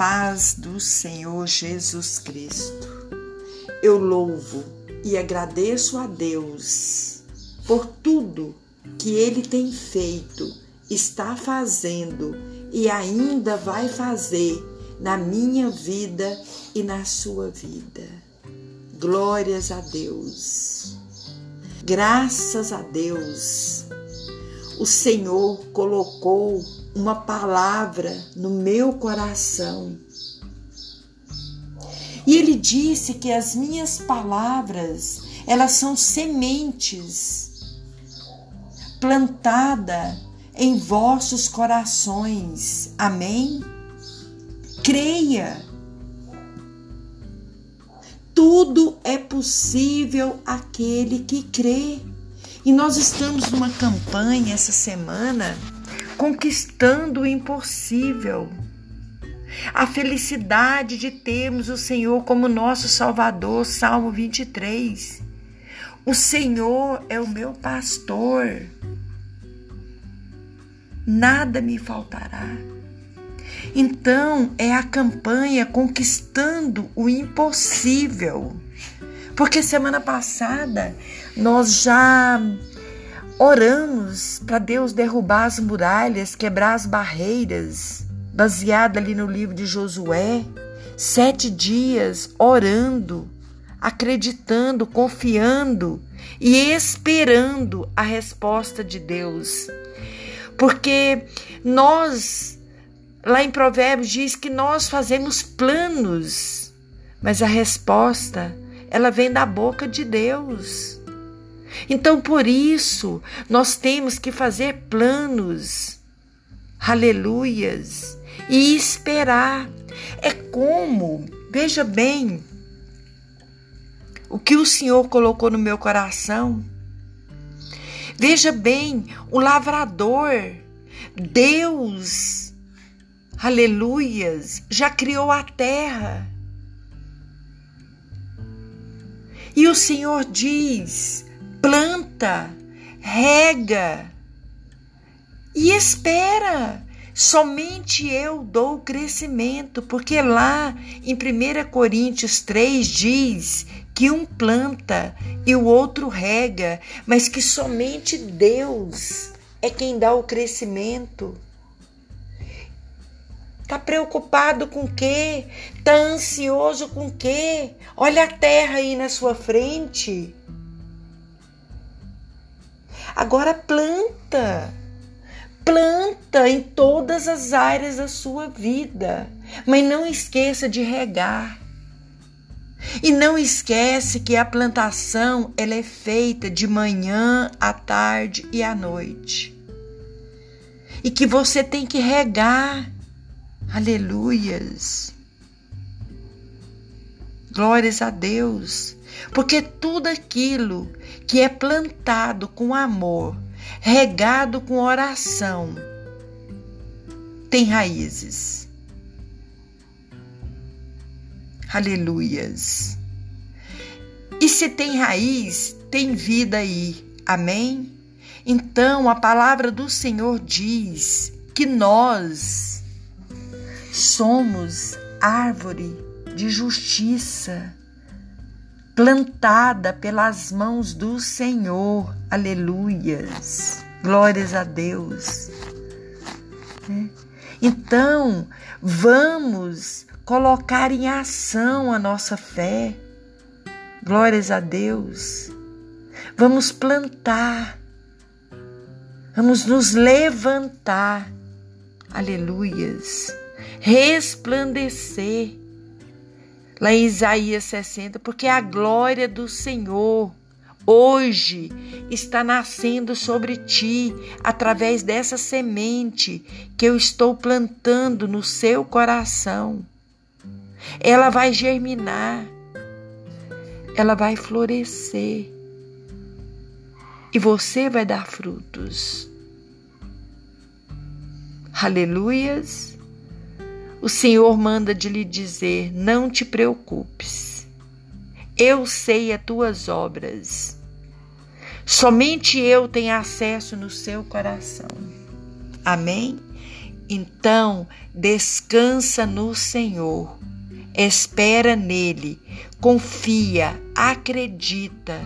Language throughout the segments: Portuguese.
paz do Senhor Jesus Cristo. Eu louvo e agradeço a Deus por tudo que Ele tem feito, está fazendo e ainda vai fazer na minha vida e na sua vida. Glórias a Deus. Graças a Deus. O Senhor colocou uma palavra no meu coração. E ele disse que as minhas palavras, elas são sementes plantada em vossos corações. Amém? Creia. Tudo é possível aquele que crê. E nós estamos numa campanha essa semana conquistando o impossível. A felicidade de termos o Senhor como nosso Salvador, Salmo 23. O Senhor é o meu pastor, nada me faltará. Então, é a campanha conquistando o impossível. Porque semana passada nós já Oramos para Deus derrubar as muralhas, quebrar as barreiras, baseada ali no livro de Josué. Sete dias orando, acreditando, confiando e esperando a resposta de Deus. Porque nós, lá em Provérbios, diz que nós fazemos planos, mas a resposta, ela vem da boca de Deus. Então, por isso, nós temos que fazer planos, aleluias, e esperar. É como, veja bem, o que o Senhor colocou no meu coração. Veja bem, o lavrador, Deus, aleluias, já criou a terra. E o Senhor diz: planta, rega e espera. Somente eu dou crescimento, porque lá em 1 Coríntios 3 diz que um planta e o outro rega, mas que somente Deus é quem dá o crescimento. Tá preocupado com o quê? Tá ansioso com o quê? Olha a terra aí na sua frente. Agora planta. Planta em todas as áreas da sua vida, mas não esqueça de regar. E não esquece que a plantação ela é feita de manhã, à tarde e à noite. E que você tem que regar. Aleluias. Glórias a Deus. Porque tudo aquilo que é plantado com amor, regado com oração, tem raízes. Aleluias. E se tem raiz, tem vida aí. Amém? Então a palavra do Senhor diz que nós somos árvore de justiça plantada pelas mãos do Senhor. Aleluias. Glórias a Deus. É. Então, vamos colocar em ação a nossa fé. Glórias a Deus. Vamos plantar. Vamos nos levantar. Aleluias. Resplandecer lá em Isaías 60, porque a glória do Senhor hoje está nascendo sobre ti através dessa semente que eu estou plantando no seu coração. Ela vai germinar, ela vai florescer e você vai dar frutos. Aleluias o Senhor manda de lhe dizer: Não te preocupes, eu sei as tuas obras. Somente eu tenho acesso no seu coração. Amém? Então, descansa no Senhor, espera nele, confia, acredita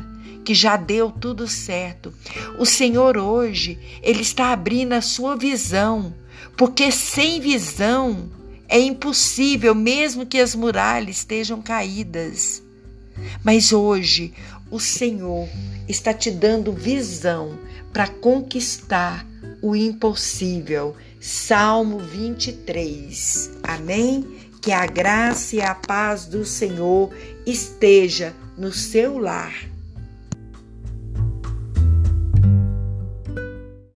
que já deu tudo certo. O Senhor hoje, ele está abrindo a sua visão, porque sem visão é impossível, mesmo que as muralhas estejam caídas. Mas hoje o Senhor está te dando visão para conquistar o impossível. Salmo 23. Amém? Que a graça e a paz do Senhor esteja no seu lar